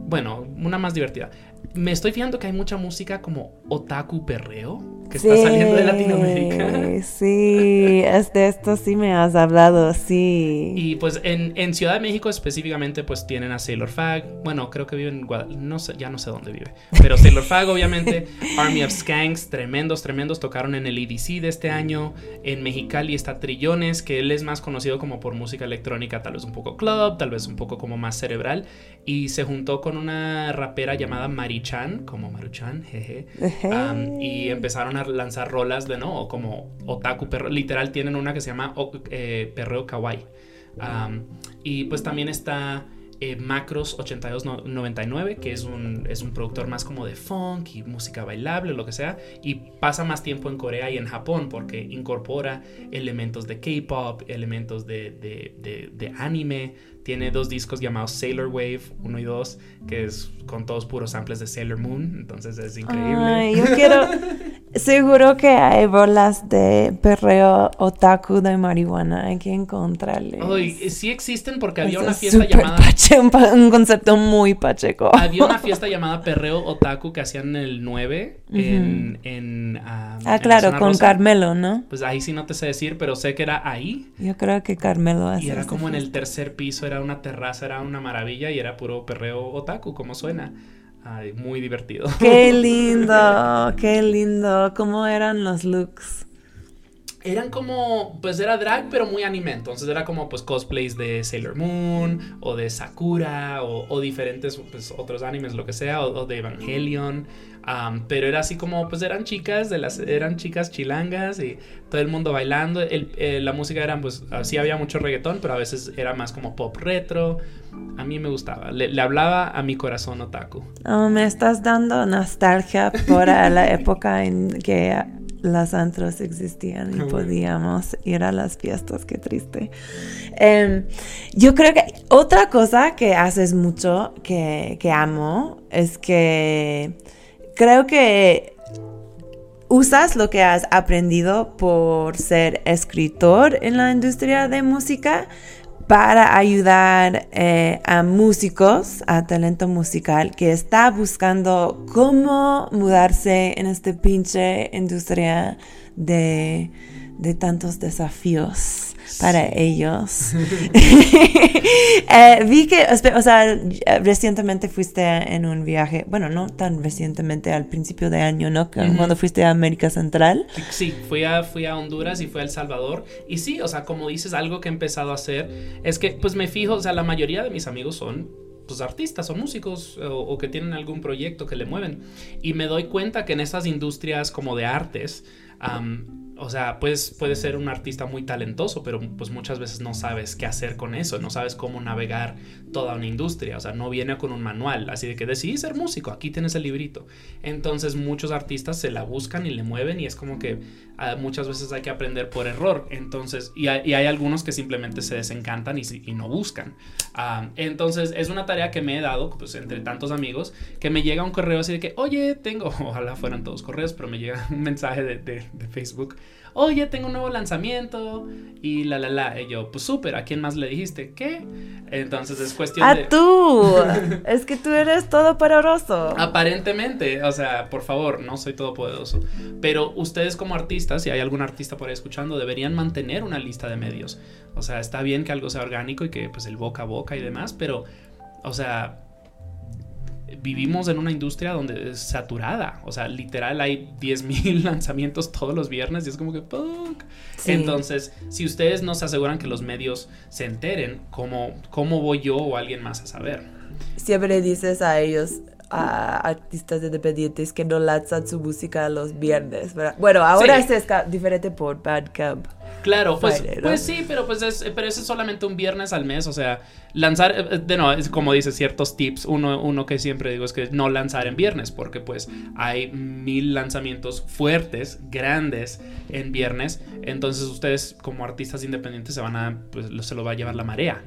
bueno, una más divertida me estoy fijando que hay mucha música como otaku perreo. que está saliendo de Latinoamérica. Sí, de esto sí me has hablado, sí. Y pues en, en Ciudad de México específicamente pues tienen a Sailor Fag. Bueno, creo que vive en Guadalajara. No sé, ya no sé dónde vive. Pero Sailor Fag obviamente. Army of Skanks, tremendos, tremendos. Tocaron en el EDC de este año. En Mexicali está Trillones, que él es más conocido como por música electrónica, tal vez un poco club, tal vez un poco como más cerebral. Y se juntó con una rapera llamada Marichan, como Maruchan, jeje. Um, y empezaron a lanzar rolas de no, como otaku perro. Literal tienen una que se llama o- eh, Perreo Kawaii. Um, y pues también está eh, Macros 8299, que es un, es un productor más como de funk y música bailable, lo que sea. Y pasa más tiempo en Corea y en Japón porque incorpora elementos de K-pop, elementos de, de- de- de anime. Tiene dos discos llamados Sailor Wave 1 y 2, que es con todos puros samples de Sailor Moon. Entonces es increíble. Ay, yo quiero. Seguro que hay bolas de perreo otaku de marihuana. Hay que encontrarles. Ay, sí existen porque había Eso una es fiesta llamada pache, un, un concepto muy pacheco. había una fiesta llamada Perreo Otaku que hacían en el 9 en, en, ah, Ah, claro, con rosa. Carmelo, ¿no? Pues ahí sí no te sé decir, pero sé que era ahí. Yo creo que Carmelo hace Y era como en el tercer piso, era una terraza, era una maravilla y era puro perreo otaku, como suena. Ay, muy divertido. Qué lindo, qué lindo. ¿Cómo eran los looks? Eran como, pues era drag, pero muy anime. Entonces era como pues cosplays de Sailor Moon o de Sakura o, o diferentes pues, otros animes, lo que sea, o, o de Evangelion. Pero era así como, pues eran chicas, de las, eran chicas chilangas y todo el mundo bailando. El- eh, la música era, pues, así había mucho reggaetón, pero a veces era más como pop retro. A mí me gustaba, le, le hablaba a mi corazón otaku. Oh, me estás dando nostalgia por la época en que las antros existían y podíamos ir a las fiestas, qué triste. Em, yo creo que otra cosa que haces mucho, que, que amo, es que creo que usas lo que has aprendido por ser escritor en la industria de música para ayudar eh, a músicos, a talento musical que está buscando cómo mudarse en esta pinche industria de, de tantos desafíos para ellos. Eh, vi que, o sea, recientemente fuiste en un viaje, bueno, no tan recientemente, al principio de año, ¿no? Que- Ujú. Cuando fuiste a América Central. Sí, fui a, fui a Honduras y fui a El Salvador. Y sí, o sea, como dices, algo que he empezado a hacer es que, pues me fijo, o sea, la mayoría de mis amigos son, pues, artistas, son músicos o, o que tienen algún proyecto que le mueven. Y me doy cuenta que en estas industrias como de artes, am, o sea, pues puedes ser un artista muy talentoso, pero pues muchas veces no sabes qué hacer con eso, no sabes cómo navegar toda una industria, o sea, no viene con un manual, así de que decidí ser músico, aquí tienes el librito. Entonces muchos artistas se la buscan y le mueven y es como que muchas veces hay que aprender por error, entonces, y hay, algunos que simplemente se desencantan y, no buscan. Ah, entonces es una tarea que me he dado, pues entre tantos amigos, que me llega un correo así de que, oye, tengo, ojalá fueran todos correos, pero me llega un mensaje de Facebook, oye, tengo un nuevo lanzamiento y la, la, la, y yo, pues súper, ¿a quién más le dijiste? ¿Qué? Entonces es cuestión de... ¡A tú! es que tú eres todopoderoso. Aparentemente, o sea, por favor, no soy todopoderoso. Pero ustedes como artistas, si hay algún artista por ahí escuchando, deberían mantener una lista de medios. O sea, está bien que algo sea orgánico y que pues el boca a boca y demás, pero, o sea, vivimos en una industria donde es saturada. O sea, literal hay 10.000 lanzamientos todos los viernes y es como que. Sí. Entonces, si ustedes no se aseguran que los medios se enteren, ¿cómo, ¿cómo voy yo o alguien más a saber? Siempre dices a ellos, a artistas independientes, que no lanzan su música los viernes, ¿verdad? Bueno, ahora Sí. es diferente por Bandcamp. Claro, pues, Friday, ¿no? pues sí, pero pues es, pero eso es solamente un viernes al mes, o sea, lanzar, eh, de no, es como dice ciertos tips, uno, uno que siempre digo es que no lanzar en viernes, porque pues hay mil lanzamientos fuertes, grandes en viernes, entonces ustedes como artistas independientes se van a, pues se lo va a llevar la marea.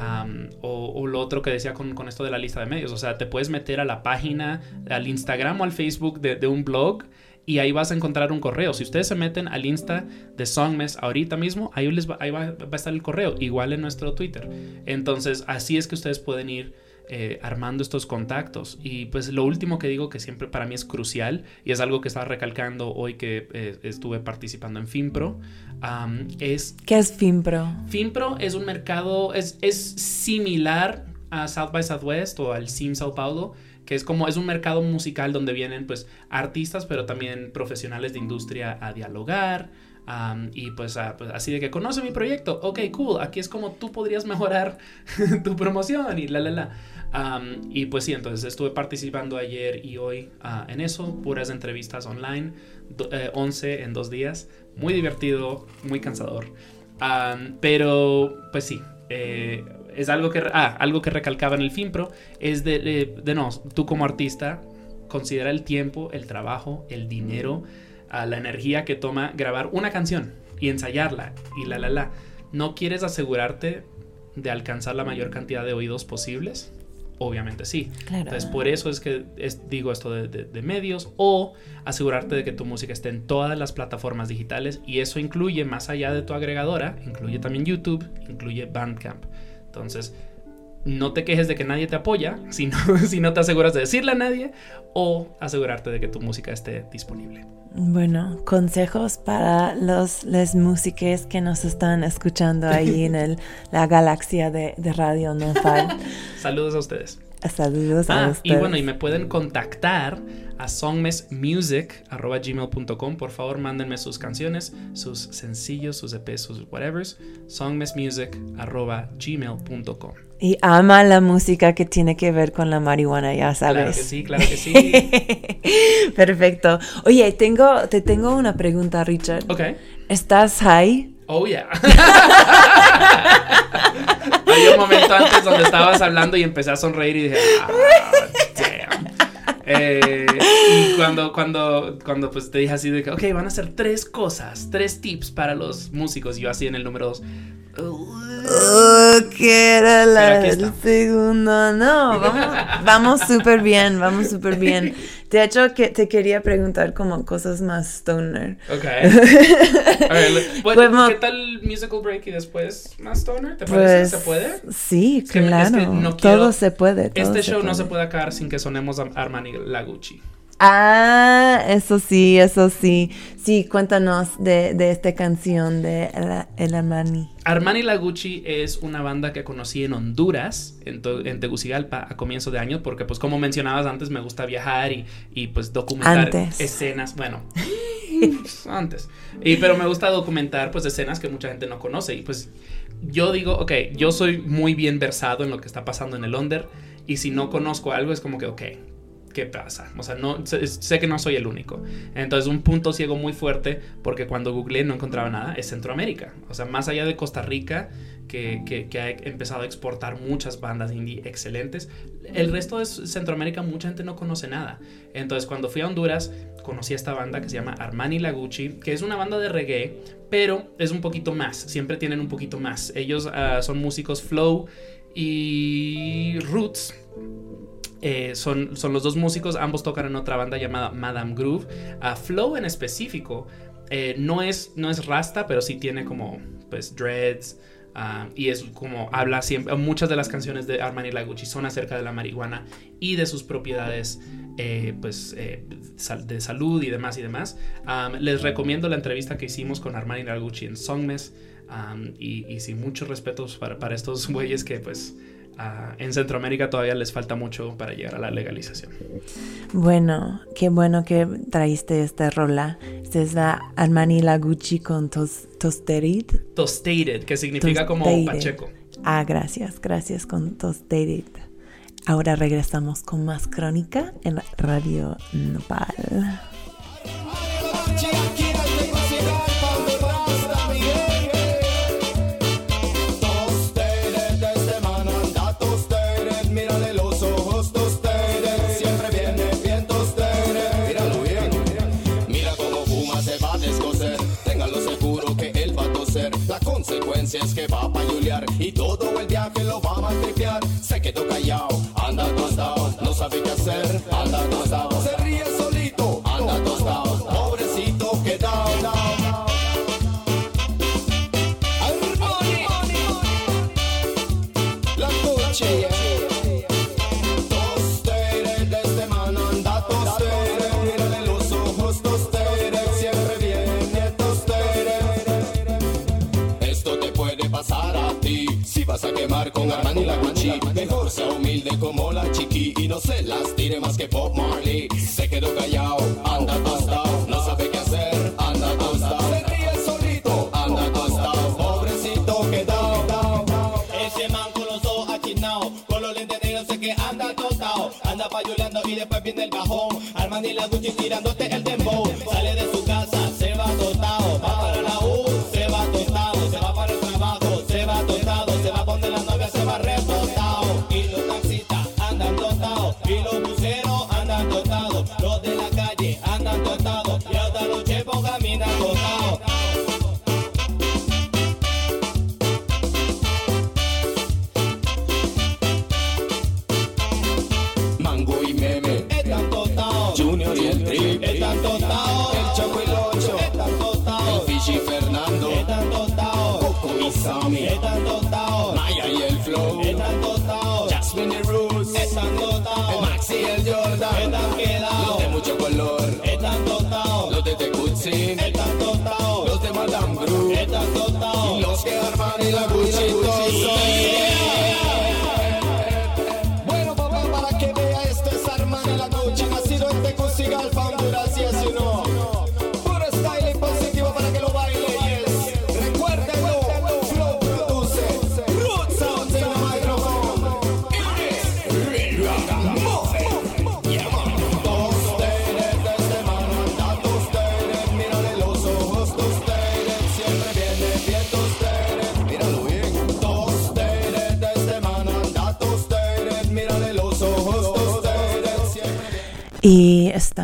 Am, o, o lo otro que decía con, con esto de la lista de medios, o sea, te puedes meter a la página, al Instagram o al Facebook de, de un blog y ahí vas a encontrar un correo. Si ustedes se meten al Insta de Songmes ahorita mismo, ahí, les va, ahí va, va a estar el correo, igual en nuestro Twitter. Entonces, así es que ustedes pueden ir eh, armando estos contactos. Y pues lo último que digo que siempre para mí es crucial y es algo que estaba recalcando hoy que eh, estuve participando en FinPro, am, es ¿Qué es FinPro? FinPro es un mercado, es, es similar a South by Southwest o al SIM Sao Paulo, que es como, es un mercado musical donde vienen pues artistas, pero también profesionales de industria a dialogar. y pues, a- pues, así de que conoce mi proyecto, ok, cool, aquí es como tú podrías mejorar tu promoción y la, la, la. Y pues sí, entonces estuve participando ayer y hoy ah, en eso, puras entrevistas online, do- eh, 11 en dos días, muy divertido, muy cansador. Pero, pues sí, eh, es algo que, ah, algo que recalcaba en el FinPro, es de, de, de no, tú como artista, considera el tiempo, el trabajo, el dinero, ah, la energía que toma grabar una canción y ensayarla y la, la, la. ¿No quieres asegurarte de alcanzar la mayor cantidad de oídos posibles? Obviamente sí. Claro. Entonces, por eso es que es- digo esto de, de- de medios o asegurarte de que tu música esté en todas las plataformas digitales y eso incluye, más allá de tu agregadora, incluye también YouTube, incluye Bandcamp. Entonces, no te quejes de que nadie te apoya si no, si no te aseguras de decirle a nadie o asegurarte de que tu música esté disponible. Bueno, consejos para los les músicos que nos están escuchando ahí en el, la galaxia de, de Radio Nopal. Saludos a ustedes. Saludos a Ah, ustedes. y bueno, y me pueden contactar a songmessmusic.gmail.com. Por favor, mándenme sus canciones, sus sencillos, sus EPs, sus whatevers. songmessmusic.gmail.com. Y ama la música que tiene que ver con la marihuana, ya sabes. Claro que sí, claro que sí. Perfecto. Oye, tengo, te tengo una pregunta, Richard. Ok. ¿Estás high? Oh, yeah. Había un momento antes donde estabas hablando y empecé a sonreír y dije, ah. Eh, y cuando, cuando, cuando pues te dije así de que, ok, van a hacer tres cosas, tres tips para los músicos. Y yo así en el número dos. Que era la está. segundo. No, vamos, vamos súper bien, vamos súper bien. De hecho, que te quería preguntar como cosas más stoner. Ok. Le- bueno, Como- ¿Qué tal musical break y después más stoner? ¿Te parece? Pues, ¿Se puede? Sí, que- es que claro. no quiero- todo se puede. todo Este se show no se puede. puede acabar sin que sonemos a Armani Lagucci. Ah, eso sí, eso sí. Sí, cuéntanos de, de esta canción de El, el Armani. Armani Lagucci es una banda que conocí en Honduras, en, Tegucigalpa, a comienzo de año, porque pues como mencionabas antes, me gusta viajar y, y, pues documentar Antes. escenas, bueno, antes. Y, pero me gusta documentar pues escenas que mucha gente no conoce y pues yo digo, ok, yo soy muy bien versado en lo que está pasando en el Under y si no conozco algo es como que, ok, ¿qué pasa? O sea, no, sé, sé que no soy el único. Entonces, un punto ciego muy fuerte, porque cuando googleé no encontraba nada, es Centroamérica. O sea, más allá de Costa Rica, que, que- que ha empezado a exportar muchas bandas indie excelentes, el resto de Centroamérica mucha gente no conoce nada. Entonces, cuando fui a Honduras, conocí a esta banda que se llama Armani Lagucci, que es una banda de reggae, pero es un poquito más, siempre tienen un poquito más. Ellos ah, son músicos flow y roots, eh, son, son los dos músicos, ambos tocan en otra banda llamada Madame Groove. Flow en específico eh, no, es, no es rasta, pero sí tiene como pues dreads. ah, y es como habla siempre, muchas de las canciones de Armani Lagucci son acerca de la marihuana y de sus propiedades eh, pues, de salud y demás y demás. Les recomiendo la entrevista que hicimos con Armani Lagucci en Songmes. y, y sin muchos respetos para, para estos güeyes que pues ah, en Centroamérica todavía les falta mucho para llegar a la legalización. Bueno, qué bueno que traíste esta rola. Esta es la Armani Lagucci con tos, Tosterid. Tostated, que significa como Tostated. Pacheco. Ah, gracias, gracias con Tosterid. Ahora regresamos con más crónica en Radio Nopal. La consecuencia es que va a payulear y todo el viaje lo va a maltripear, se quedó callado, se las tire más que Pop Marley. Se quedó callado, anda tostado, no sabe qué hacer, anda tostado. Se ríe solito, anda tostado, pobrecito quedado. Ese man con los ojos achinados, con los lentes negros sé que anda tostado, anda payuleando y después viene el bajón, Armani y la Gucci tirándote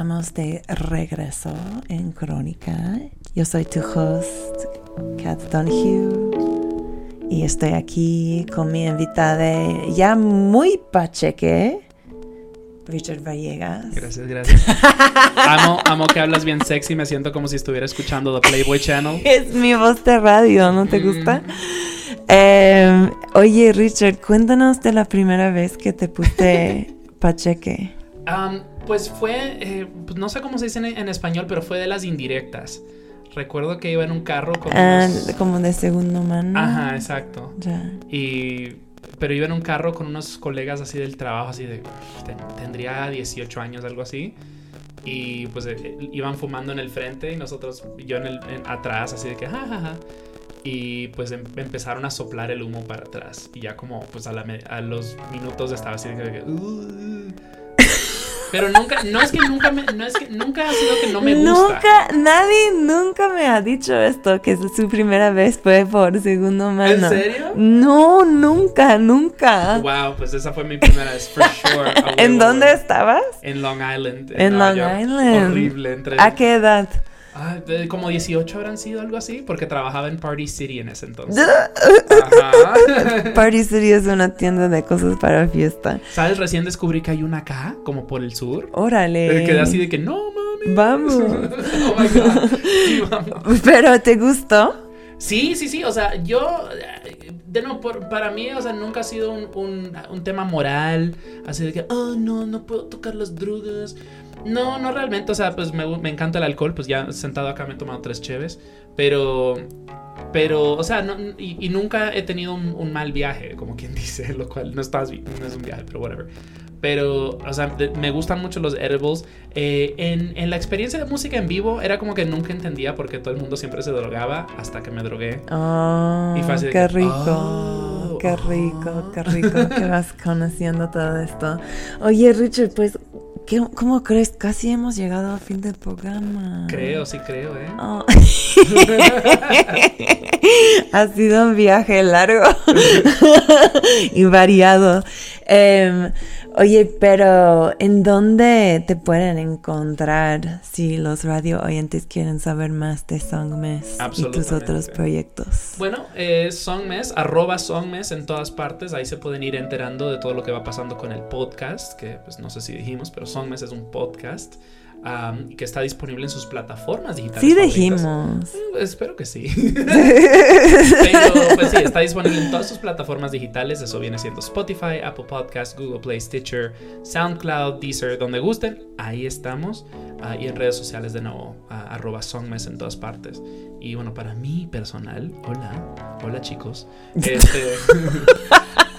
estamos de regreso en Crónica. Yo soy tu host, Kat Donahue. Y estoy aquí con mi invitada ya muy pacheque, Richard Vallegas. Gracias, gracias. amo, amo que hablas bien sexy. Me siento como si estuviera escuchando The Playboy Channel. Es mi voz de radio, ¿no te gusta? Eh, oye, Richard, cuéntanos de la primera vez que te puse pacheque. Um, pues fue, eh, pues no sé cómo se dice en, en español, pero fue de las indirectas. Recuerdo que iba en un carro con Ah, unos- como de segundo mano. Ajá, exacto. Ya. Y... Pero iba en un carro con unos colegas así del trabajo, así de... ten- tendría 18 años, algo así. Y pues eh, iban fumando en el frente y nosotros, yo en el, en- atrás, así de que... Ja, ja, ja. Y pues em- empezaron a soplar el humo para atrás. Y ya como pues a, la a los minutos estaba así de que... "Uh". Pero nunca, no es que nunca me, no es que nunca ha sido que no me gusta. Nunca, nadie nunca me ha dicho esto, que su primera vez fue por segundo mano. serio? No, nunca, nunca. Wow, pues esa fue mi primera vez, for sure. ¿En dónde estabas? En Long Island. En Long York. Island. Horrible. Entre, ¿A qué edad? Ah, de- como 18 habrán sido algo así, porque trabajaba en Party City en ese entonces. Ajá. Party City es una tienda de cosas para fiesta. ¿Sabes? Recién descubrí que hay una acá, como por el sur. Órale. Eh, Quedé así de que no, mami. Vamos. oh my god. Sí, vamos. Pero ¿te gustó? Sí, sí, sí, o sea, yo, eh, de nuevo, por- para mí, o sea, nunca ha sido un, un- un tema moral, así de que, oh, no, no puedo tocar las drogas. No, no realmente, o sea, pues me, me encanta el alcohol, pues ya sentado acá me he tomado tres cheves, pero, pero, o sea, no, y, y nunca he tenido un, un mal viaje, como quien dice, lo cual no, estás, no es un viaje, pero whatever. Pero, o sea, de- me gustan mucho los edibles. Eh, en, en la experiencia de música en vivo, era como que nunca entendía por qué todo el mundo siempre se drogaba hasta que me drogué. Oh, Y así de qué que, rico, oh, qué rico, qué rico que vas conociendo todo esto. Oye, Richard, pues, ¿qué- ¿cómo crees? Casi hemos llegado al fin del programa. Creo, sí creo, ¿eh? Oh. ha sido un viaje largo y variado. Em, oye, pero ¿en dónde te pueden encontrar si los radio oyentes quieren saber más de Songmes y tus otros proyectos? Bueno, eh, Songmes, arroba Songmes en todas partes. Ahí se pueden ir enterando de todo lo que va pasando con el podcast, que pues no sé si dijimos, pero Songmes es un podcast. Um, que está disponible en sus plataformas digitales. Sí favoritas. dijimos. Mm, Espero que sí. Pero pues sí, está disponible en todas sus plataformas digitales. Eso viene siendo Spotify, Apple Podcast, Google Play, Stitcher, SoundCloud, Deezer, donde gusten. Ahí estamos. Ah, y en redes sociales de nuevo, ah, arroba Songmes en todas partes. Y bueno, para mí personal, hola, hola chicos. Este,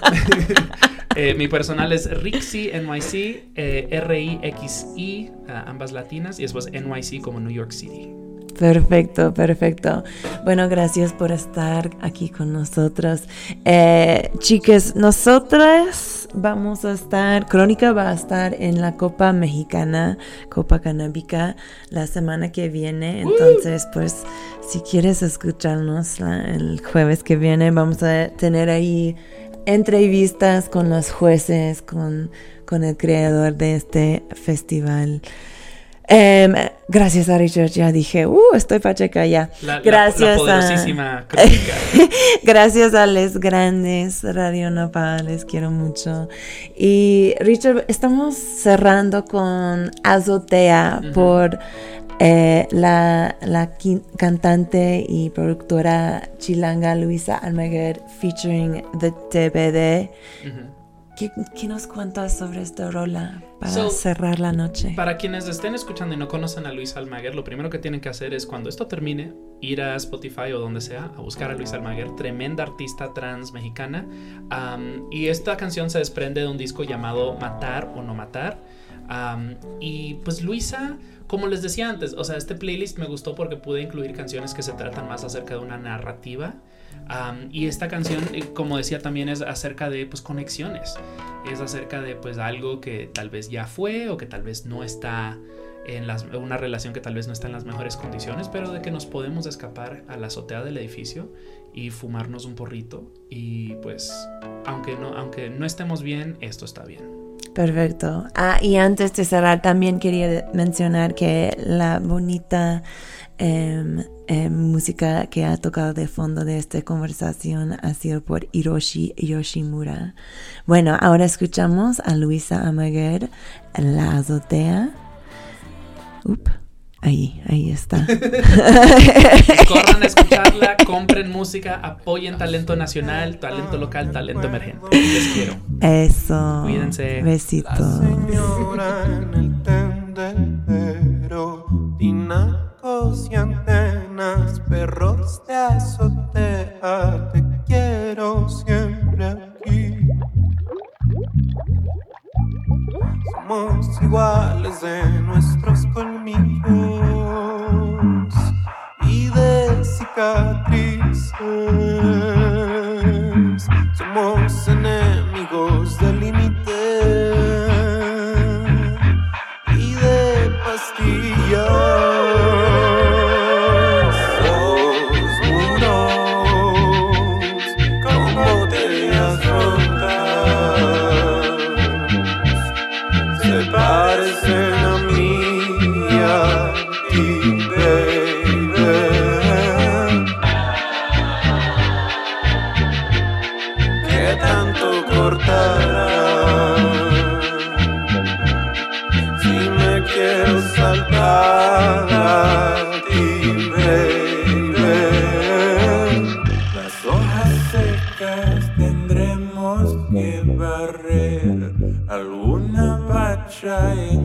eh, mi personal es Rixi NYC, eh, R-I-X-I, ah, ambas latinas, y después NYC como New York City. Perfecto, perfecto. Bueno, gracias por estar aquí con nosotros. Eh, chicas, nosotras vamos a estar, Crónica va a estar en la Copa Mexicana, Copa Canábica, la semana que viene. Entonces, pues, si quieres escucharnos la- el jueves que viene, vamos a tener ahí entrevistas con los jueces, con, con el creador de este festival. Em, gracias a Richard, ya dije, uh, estoy pacheca ya. La, la- gracias la a... poderosísima crónica. Gracias a Les Grandes, Radio Nopal, les quiero mucho. Y Richard, estamos cerrando con Azotea por eh, la, la cantante y productora chilanga Luisa Almaguer featuring The TBD. Ujú. ¿Qué, qué nos cuentas sobre esta rola para So, cerrar la noche? Para quienes estén escuchando y no conocen a Luis Almaguer, lo primero que tienen que hacer es cuando esto termine, ir a Spotify o donde sea a buscar a Luis Almaguer, tremenda artista trans mexicana. Am, y esta canción se desprende de un disco llamado Matar o No Matar. Am, y pues Luisa, como les decía antes, o sea, este playlist me gustó porque pude incluir canciones que se tratan más acerca de una narrativa. Y esta canción, eh, como decía, también es acerca de pues conexiones. Es acerca de pues algo que tal vez ya fue o que tal vez no está en las, una relación que tal vez no está en las mejores condiciones, pero de que nos podemos escapar a la azotea del edificio y fumarnos un porrito y pues aunque no, aunque no estemos bien, esto está bien. Perfecto. Ah, y antes de cerrar, también quería mencionar que la bonita em, em, música que ha tocado de fondo de esta conversación ha sido por Hiroshi Yoshimura. Bueno, ahora escuchamos a Luisa Amaguer la azotea. Up, ahí, ahí está. Corran a escucharla, compren música, apoyen talento nacional, talento local, talento emergente. Les quiero. Eso. Cuídense. Besitos. Señora en el tendedero, tinacos y antenas, perros de azotea, te quiero siempre aquí. Somos iguales de nuestros colmillos y de cicatrices. Somos enemigos del límite trying